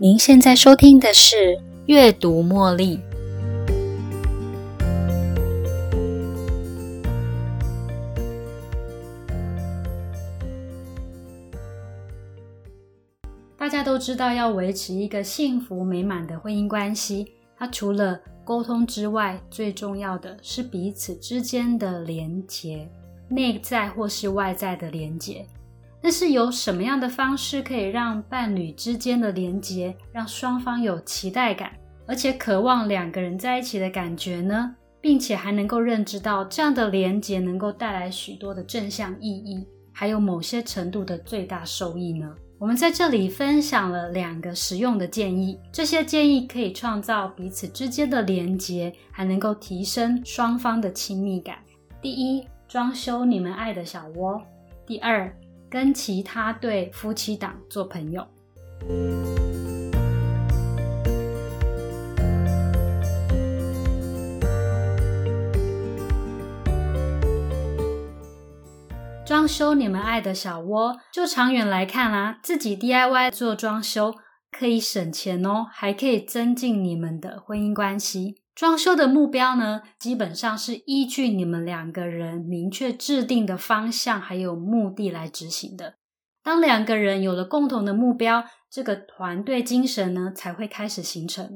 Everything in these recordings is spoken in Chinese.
您现在收听的是《阅读茉莉》。大家都知道，要维持一个幸福美满的婚姻关系，它除了沟通之外，最重要的是彼此之间的连结，内在或是外在的连结。但是有什么样的方式可以让伴侣之间的连结，让双方有期待感，而且渴望两个人在一起的感觉呢？并且还能够认知到这样的连结能够带来许多的正向意义，还有某些程度的最大收益呢？我们在这里分享了两个实用的建议，这些建议可以创造彼此之间的连结，还能够提升双方的亲密感。第一，装修你们爱的小窝；第二，跟其他对夫妻档做朋友。装修你们爱的小窝，就长远来看啦，自己 DIY 做装修可以省钱哦，还可以增进你们的婚姻关系。装修的目标呢，基本上是依据你们两个人明确制定的方向还有目的来执行的。当两个人有了共同的目标，这个团队精神呢才会开始形成。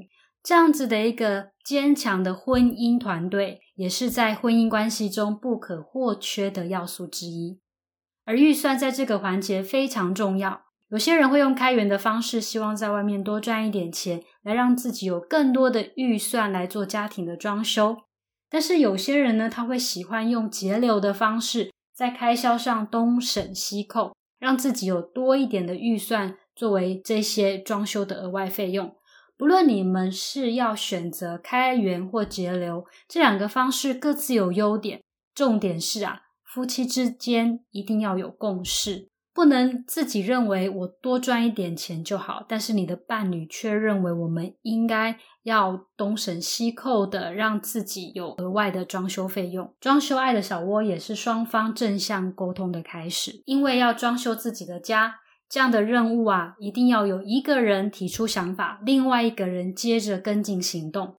这样子的一个坚强的婚姻团队，也是在婚姻关系中不可或缺的要素之一。而预算在这个环节非常重要。有些人会用开源的方式，希望在外面多赚一点钱，来让自己有更多的预算来做家庭的装修。但是有些人呢，他会喜欢用节流的方式，在开销上东省西扣，让自己有多一点的预算作为这些装修的额外费用。不论你们是要选择开源或节流，这两个方式各自有优点。重点是啊。夫妻之间一定要有共识，不能自己认为我多赚一点钱就好，但是你的伴侣却认为我们应该要东省西扣的，让自己有额外的装修费用。装修爱的小窝也是双方正向沟通的开始，因为要装修自己的家，这样的任务啊，一定要有一个人提出想法，另外一个人接着跟进行动。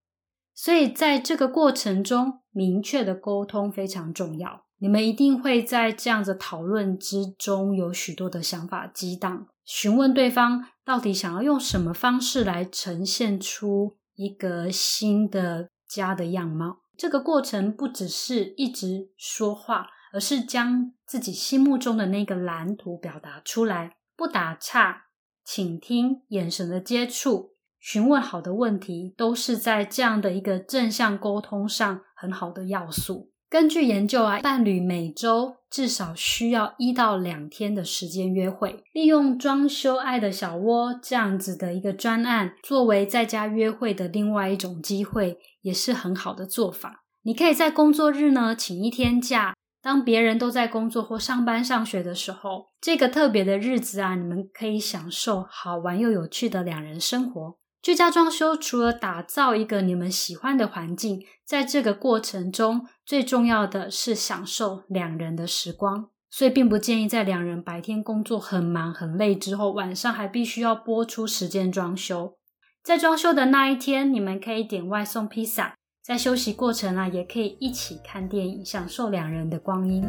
所以在这个过程中，明确的沟通非常重要。你们一定会在这样子讨论之中有许多的想法激荡，询问对方到底想要用什么方式来呈现出一个新的家的样貌。这个过程不只是一直说话，而是将自己心目中的那个蓝图表达出来，不打岔，倾听，眼神的接触，询问好的问题，都是在这样的一个正向沟通上很好的要素。根据研究啊，伴侣每周至少需要一到两天的时间约会。利用装修爱的小窝这样子的一个专案，作为在家约会的另外一种机会，也是很好的做法。你可以在工作日呢请一天假，当别人都在工作或上班上学的时候，这个特别的日子啊，你们可以享受好玩又有趣的两人生活。居家装修除了打造一个你们喜欢的环境，在这个过程中，最重要的是享受两人的时光。所以，并不建议在两人白天工作很忙很累之后，晚上还必须要播出时间装修。在装修的那一天，你们可以点外送披萨，在休息过程啊，也可以一起看电影，享受两人的光阴。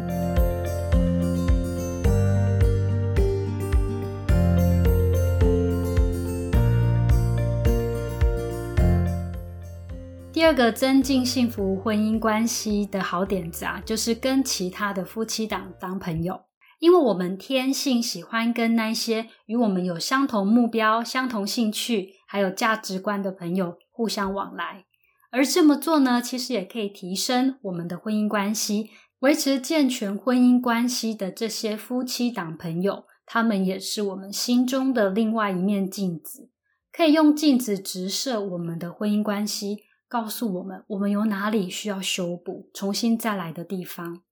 第二个增进幸福婚姻关系的好点子啊，就是跟其他的夫妻档当朋友。因为我们天性喜欢跟那些与我们有相同目标、相同兴趣，还有价值观的朋友互相往来。而这么做呢，其实也可以提升我们的婚姻关系，维持健全婚姻关系的这些夫妻档朋友，他们也是我们心中的另外一面镜子，可以用镜子直射我们的婚姻关系。告诉我们，我们有哪里需要修补、重新再来的地方。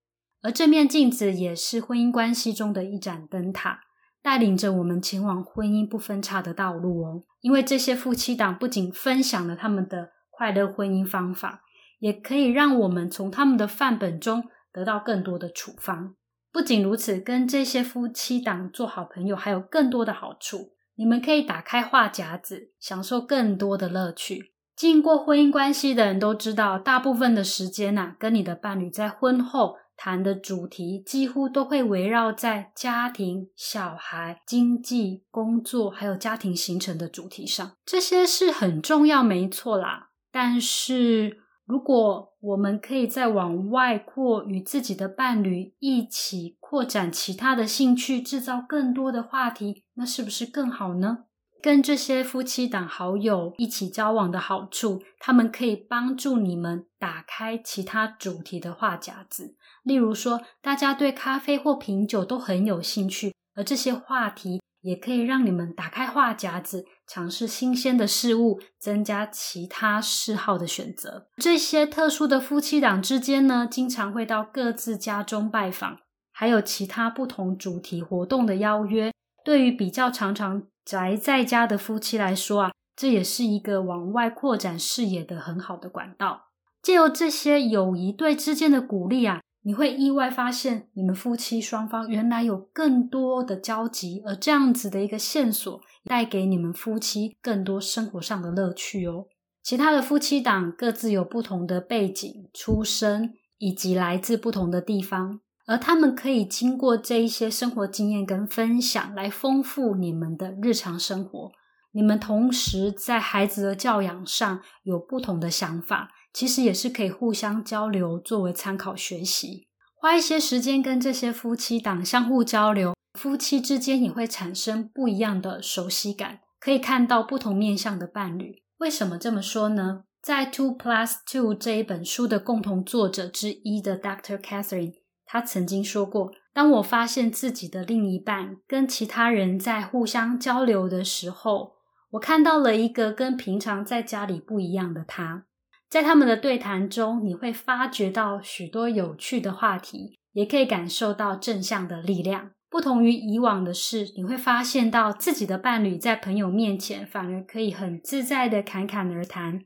而这面镜子也是婚姻关系中的一盏灯塔，带领着我们前往婚姻不分叉的道路哦。因为这些夫妻档不仅分享了他们的快乐婚姻方法，也可以让我们从他们的范本中得到更多的处方。不仅如此，跟这些夫妻档做好朋友还有更多的好处。你们可以打开话匣子，享受更多的乐趣。经过婚姻关系的人都知道，大部分的时间呐，跟你的伴侣在婚后谈的主题，几乎都会围绕在家庭、小孩、经济、工作，还有家庭形成的主题上。这些是很重要，没错啦。但是，如果我们可以再往外扩，与自己的伴侣一起扩展其他的兴趣，制造更多的话题，那是不是更好呢？跟这些夫妻档好友一起交往的好处，他们可以帮助你们打开其他主题的话匣子。例如说，大家对咖啡或品酒都很有兴趣，而这些话题也可以让你们打开话匣子，尝试新鲜的事物，增加其他嗜好的选择。这些特殊的夫妻档之间呢，经常会到各自家中拜访，还有其他不同主题活动的邀约。对于比较常常宅在家的夫妻来说啊，这也是一个往外扩展视野的很好的管道。借由这些友谊对之间的鼓励啊，你会意外发现你们夫妻双方原来有更多的交集，而这样子的一个线索带给你们夫妻更多生活上的乐趣哦。其他的夫妻档各自有不同的背景、出身以及来自不同的地方。而他们可以经过这一些生活经验跟分享，来丰富你们的日常生活。你们同时在孩子的教养上有不同的想法，其实也是可以互相交流，作为参考学习。花一些时间跟这些夫妻档相互交流，夫妻之间也会产生不一样的熟悉感，可以看到不同面向的伴侣。为什么这么说呢？在《Two Plus Two》这一本书的共同作者之一的 Dr. Catherine。他曾经说过：“当我发现自己的另一半跟其他人在互相交流的时候，我看到了一个跟平常在家里不一样的他。在他们的对谈中，你会发觉到许多有趣的话题，也可以感受到正向的力量。不同于以往的是，你会发现到自己的伴侣在朋友面前反而可以很自在的侃侃而谈，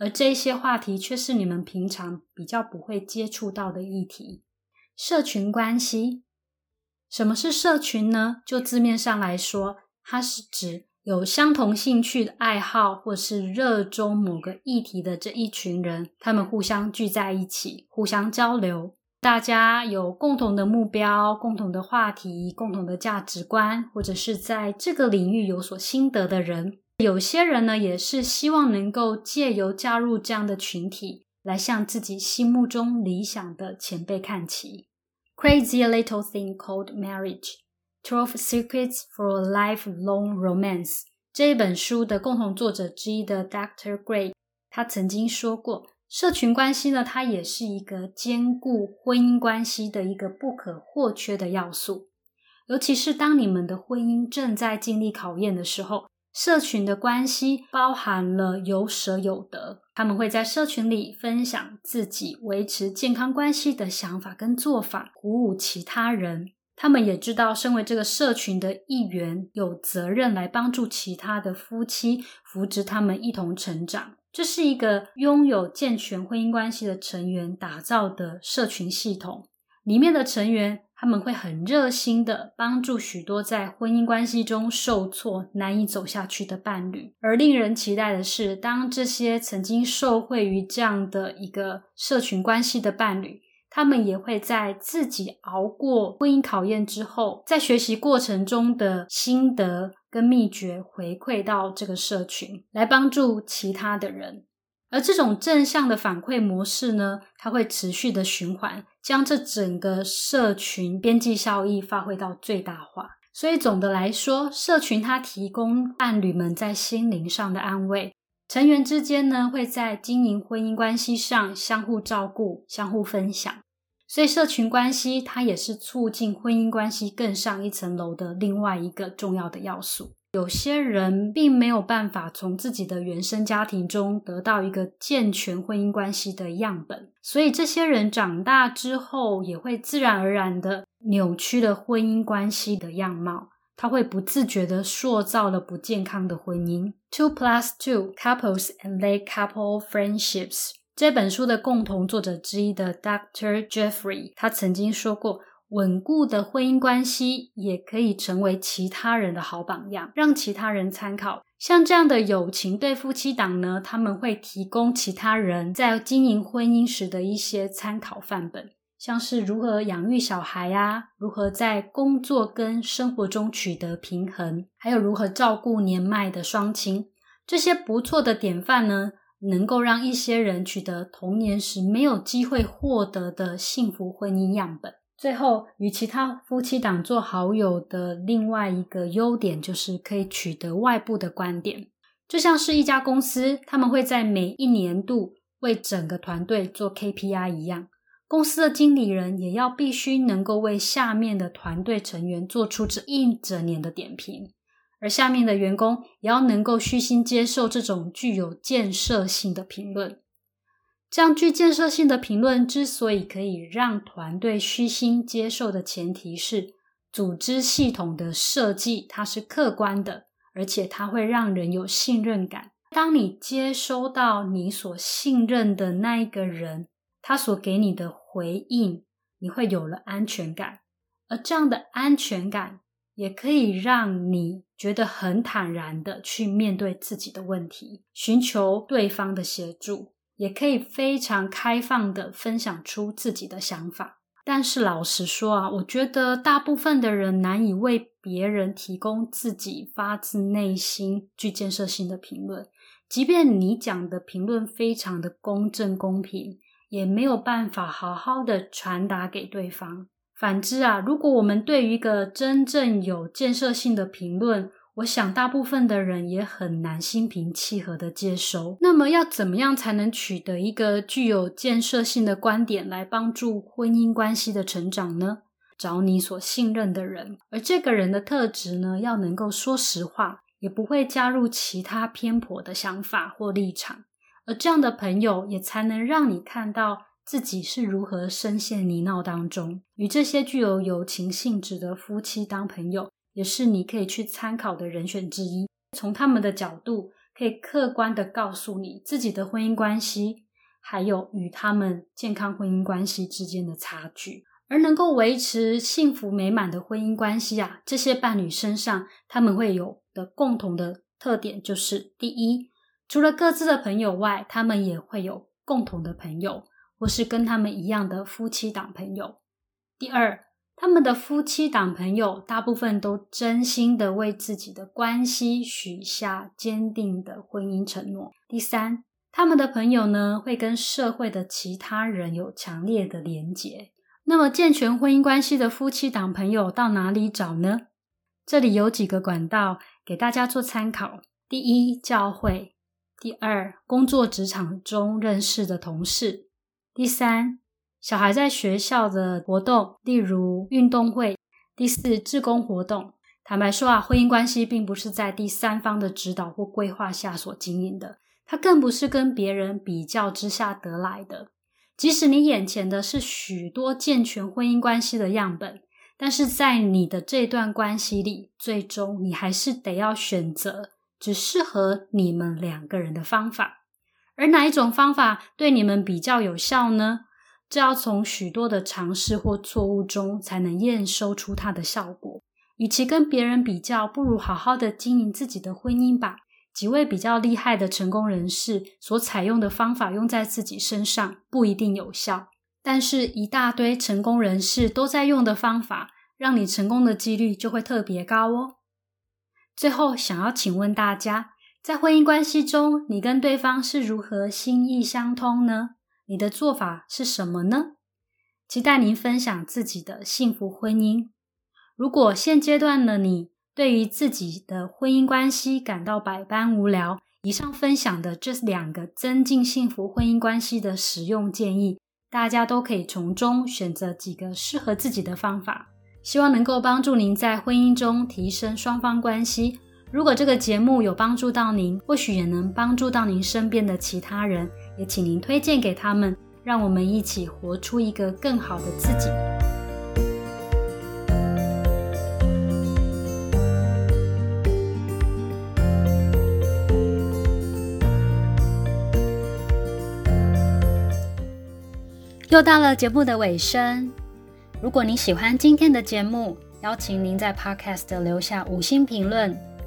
而这些话题却是你们平常比较不会接触到的议题。”社群关系，什么是社群呢？就字面上来说，它是指有相同兴趣的爱好，或是热衷某个议题的这一群人，他们互相聚在一起，互相交流，大家有共同的目标、共同的话题、共同的价值观，或者是在这个领域有所心得的人。有些人呢，也是希望能够借由加入这样的群体。来向自己心目中理想的前辈看齐。Crazy Little Thing Called Marriage: Twelve Secrets for a Lifelong Romance 这一本书的共同作者之一的 Dr. Gray，他曾经说过，社群关系呢，它也是一个兼顾婚姻关系的一个不可或缺的要素。尤其是当你们的婚姻正在经历考验的时候。社群的关系包含了有舍有得，他们会在社群里分享自己维持健康关系的想法跟做法，鼓舞其他人。他们也知道，身为这个社群的一员，有责任来帮助其他的夫妻，扶植他们一同成长。这是一个拥有健全婚姻关系的成员打造的社群系统，里面的成员。他们会很热心的帮助许多在婚姻关系中受挫、难以走下去的伴侣。而令人期待的是，当这些曾经受惠于这样的一个社群关系的伴侣，他们也会在自己熬过婚姻考验之后，在学习过程中的心得跟秘诀回馈到这个社群，来帮助其他的人。而这种正向的反馈模式呢，它会持续的循环，将这整个社群边际效益发挥到最大化。所以总的来说，社群它提供伴侣们在心灵上的安慰，成员之间呢会在经营婚姻关系上相互照顾、相互分享。所以社群关系它也是促进婚姻关系更上一层楼的另外一个重要的要素。有些人并没有办法从自己的原生家庭中得到一个健全婚姻关系的样本，所以这些人长大之后也会自然而然的扭曲了婚姻关系的样貌，他会不自觉的塑造了不健康的婚姻。Two plus two couples and their couple friendships 这本书的共同作者之一的 Dr. Jeffrey，他曾经说过。稳固的婚姻关系也可以成为其他人的好榜样，让其他人参考。像这样的友情对夫妻档呢，他们会提供其他人在经营婚姻时的一些参考范本，像是如何养育小孩啊，如何在工作跟生活中取得平衡，还有如何照顾年迈的双亲，这些不错的典范呢。能够让一些人取得童年时没有机会获得的幸福婚姻样本。最后，与其他夫妻档做好友的另外一个优点，就是可以取得外部的观点。就像是一家公司，他们会在每一年度为整个团队做 KPI 一样，公司的经理人也要必须能够为下面的团队成员做出这一整年的点评。而下面的员工也要能够虚心接受这种具有建设性的评论。这样具建设性的评论之所以可以让团队虚心接受的前提是，组织系统的设计它是客观的，而且它会让人有信任感。当你接收到你所信任的那一个人，他所给你的回应，你会有了安全感。而这样的安全感。也可以让你觉得很坦然的去面对自己的问题，寻求对方的协助，也可以非常开放的分享出自己的想法。但是老实说啊，我觉得大部分的人难以为别人提供自己发自内心具建设性的评论，即便你讲的评论非常的公正公平，也没有办法好好的传达给对方。反之啊，如果我们对于一个真正有建设性的评论，我想大部分的人也很难心平气和的接收。那么，要怎么样才能取得一个具有建设性的观点，来帮助婚姻关系的成长呢？找你所信任的人，而这个人的特质呢，要能够说实话，也不会加入其他偏颇的想法或立场，而这样的朋友也才能让你看到。自己是如何深陷泥淖当中？与这些具有友情性质的夫妻当朋友，也是你可以去参考的人选之一。从他们的角度，可以客观的告诉你自己的婚姻关系，还有与他们健康婚姻关系之间的差距。而能够维持幸福美满的婚姻关系啊，这些伴侣身上他们会有的共同的特点就是：第一，除了各自的朋友外，他们也会有共同的朋友。或是跟他们一样的夫妻档朋友。第二，他们的夫妻档朋友大部分都真心的为自己的关系许下坚定的婚姻承诺。第三，他们的朋友呢会跟社会的其他人有强烈的连结。那么，健全婚姻关系的夫妻档朋友到哪里找呢？这里有几个管道给大家做参考：第一，教会；第二，工作职场中认识的同事。第三，小孩在学校的活动，例如运动会；第四，志工活动。坦白说啊，婚姻关系并不是在第三方的指导或规划下所经营的，它更不是跟别人比较之下得来的。即使你眼前的是许多健全婚姻关系的样本，但是在你的这段关系里，最终你还是得要选择只适合你们两个人的方法。而哪一种方法对你们比较有效呢？这要从许多的尝试或错误中才能验收出它的效果。与其跟别人比较，不如好好的经营自己的婚姻吧。几位比较厉害的成功人士所采用的方法，用在自己身上不一定有效，但是一大堆成功人士都在用的方法，让你成功的几率就会特别高哦。最后，想要请问大家。在婚姻关系中，你跟对方是如何心意相通呢？你的做法是什么呢？期待您分享自己的幸福婚姻。如果现阶段的你对于自己的婚姻关系感到百般无聊，以上分享的这两个增进幸福婚姻关系的实用建议，大家都可以从中选择几个适合自己的方法，希望能够帮助您在婚姻中提升双方关系。如果这个节目有帮助到您，或许也能帮助到您身边的其他人，也请您推荐给他们，让我们一起活出一个更好的自己。又到了节目的尾声，如果你喜欢今天的节目，邀请您在 Podcast 留下五星评论、